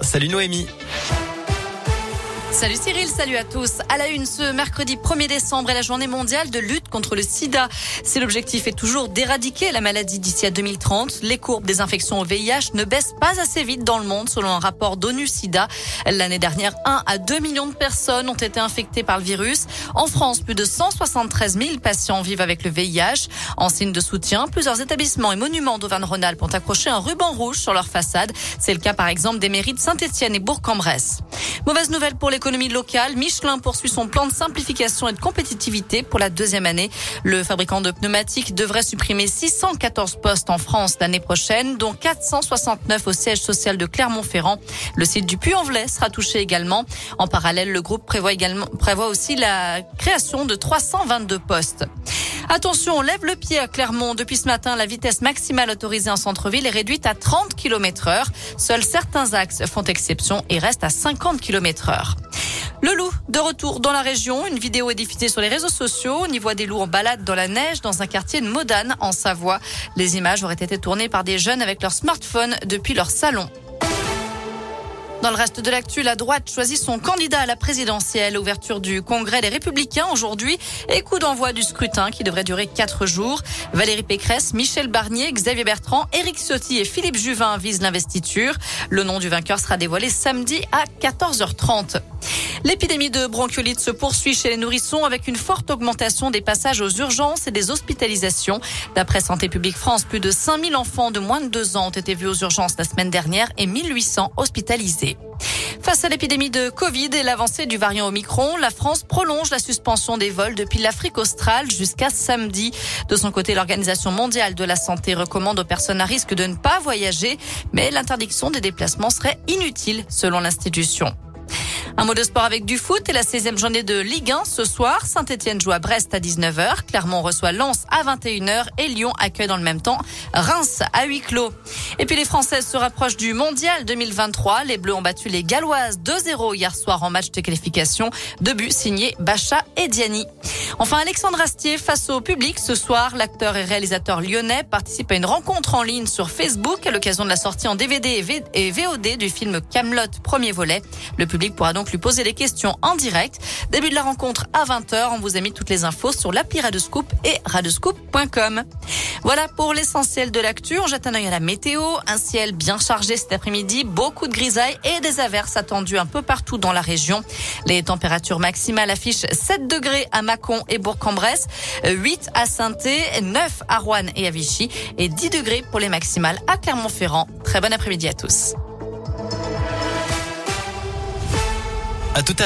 Salut Noémie. Salut Cyril, salut à tous. À la une, ce mercredi 1er décembre est la journée mondiale de lutte contre le sida. Si l'objectif est toujours d'éradiquer la maladie d'ici à 2030, les courbes des infections au VIH ne baissent pas assez vite dans le monde selon un rapport d'ONU SIDA. L'année dernière, 1 à 2 millions de personnes ont été infectées par le virus. En France, plus de 173 000 patients vivent avec le VIH. En signe de soutien, plusieurs établissements et monuments d'Auvergne-Rhône-Alpes ont accroché un ruban rouge sur leur façade. C'est le cas par exemple des mairies de Saint-Etienne et Bourg-en-Bresse. Mauvaise nouvelle pour l'économie locale. Michelin poursuit son plan de simplification et de compétitivité pour la deuxième année. Le fabricant de pneumatiques devrait supprimer 614 postes en France l'année prochaine, dont 469 au siège social de Clermont-Ferrand. Le site du Puy-en-Velay sera touché également. En parallèle, le groupe prévoit également, prévoit aussi la création de 322 postes. Attention, on lève le pied à Clermont. Depuis ce matin, la vitesse maximale autorisée en centre-ville est réduite à 30 km heure. Seuls certains axes font exception et restent à 50 km heure. Le loup, de retour dans la région. Une vidéo est diffusée sur les réseaux sociaux. On y voit des loups en balade dans la neige dans un quartier de Modane, en Savoie. Les images auraient été tournées par des jeunes avec leur smartphone depuis leur salon. Dans le reste de l'actu, la droite choisit son candidat à la présidentielle. Ouverture du Congrès des Républicains aujourd'hui et coup d'envoi du scrutin qui devrait durer quatre jours. Valérie Pécresse, Michel Barnier, Xavier Bertrand, Éric Ciotti et Philippe Juvin visent l'investiture. Le nom du vainqueur sera dévoilé samedi à 14h30. L'épidémie de bronchiolite se poursuit chez les nourrissons avec une forte augmentation des passages aux urgences et des hospitalisations. D'après Santé publique France, plus de 5000 enfants de moins de 2 ans ont été vus aux urgences la semaine dernière et 1800 hospitalisés. Face à l'épidémie de Covid et l'avancée du variant Omicron, la France prolonge la suspension des vols depuis l'Afrique australe jusqu'à samedi. De son côté, l'Organisation mondiale de la santé recommande aux personnes à risque de ne pas voyager, mais l'interdiction des déplacements serait inutile selon l'institution. Un mot de sport avec du foot et la 16e journée de Ligue 1 ce soir. Saint-Etienne joue à Brest à 19h. Clermont reçoit Lens à 21h et Lyon accueille dans le même temps Reims à huis clos. Et puis les Françaises se rapprochent du Mondial 2023. Les Bleus ont battu les Galloises 2-0 hier soir en match de qualification. Deux buts signés Bacha et Diani. Enfin, Alexandre Astier face au public ce soir. L'acteur et réalisateur lyonnais participe à une rencontre en ligne sur Facebook à l'occasion de la sortie en DVD et VOD du film Camelot premier volet. Le public pourra donc lui poser des questions en direct. Début de la rencontre à 20h. On vous a mis toutes les infos sur l'appli Radescoop et radescoop.com. Voilà pour l'essentiel de l'actu. On jette un œil à la météo. Un ciel bien chargé cet après-midi. Beaucoup de grisailles et des averses attendues un peu partout dans la région. Les températures maximales affichent 7 degrés à Mâcon et Bourg-en-Bresse, 8 à saint 9 à Rouen et à Vichy et 10 degrés pour les maximales à Clermont-Ferrand. Très bon après-midi à tous. À tout à l'heure.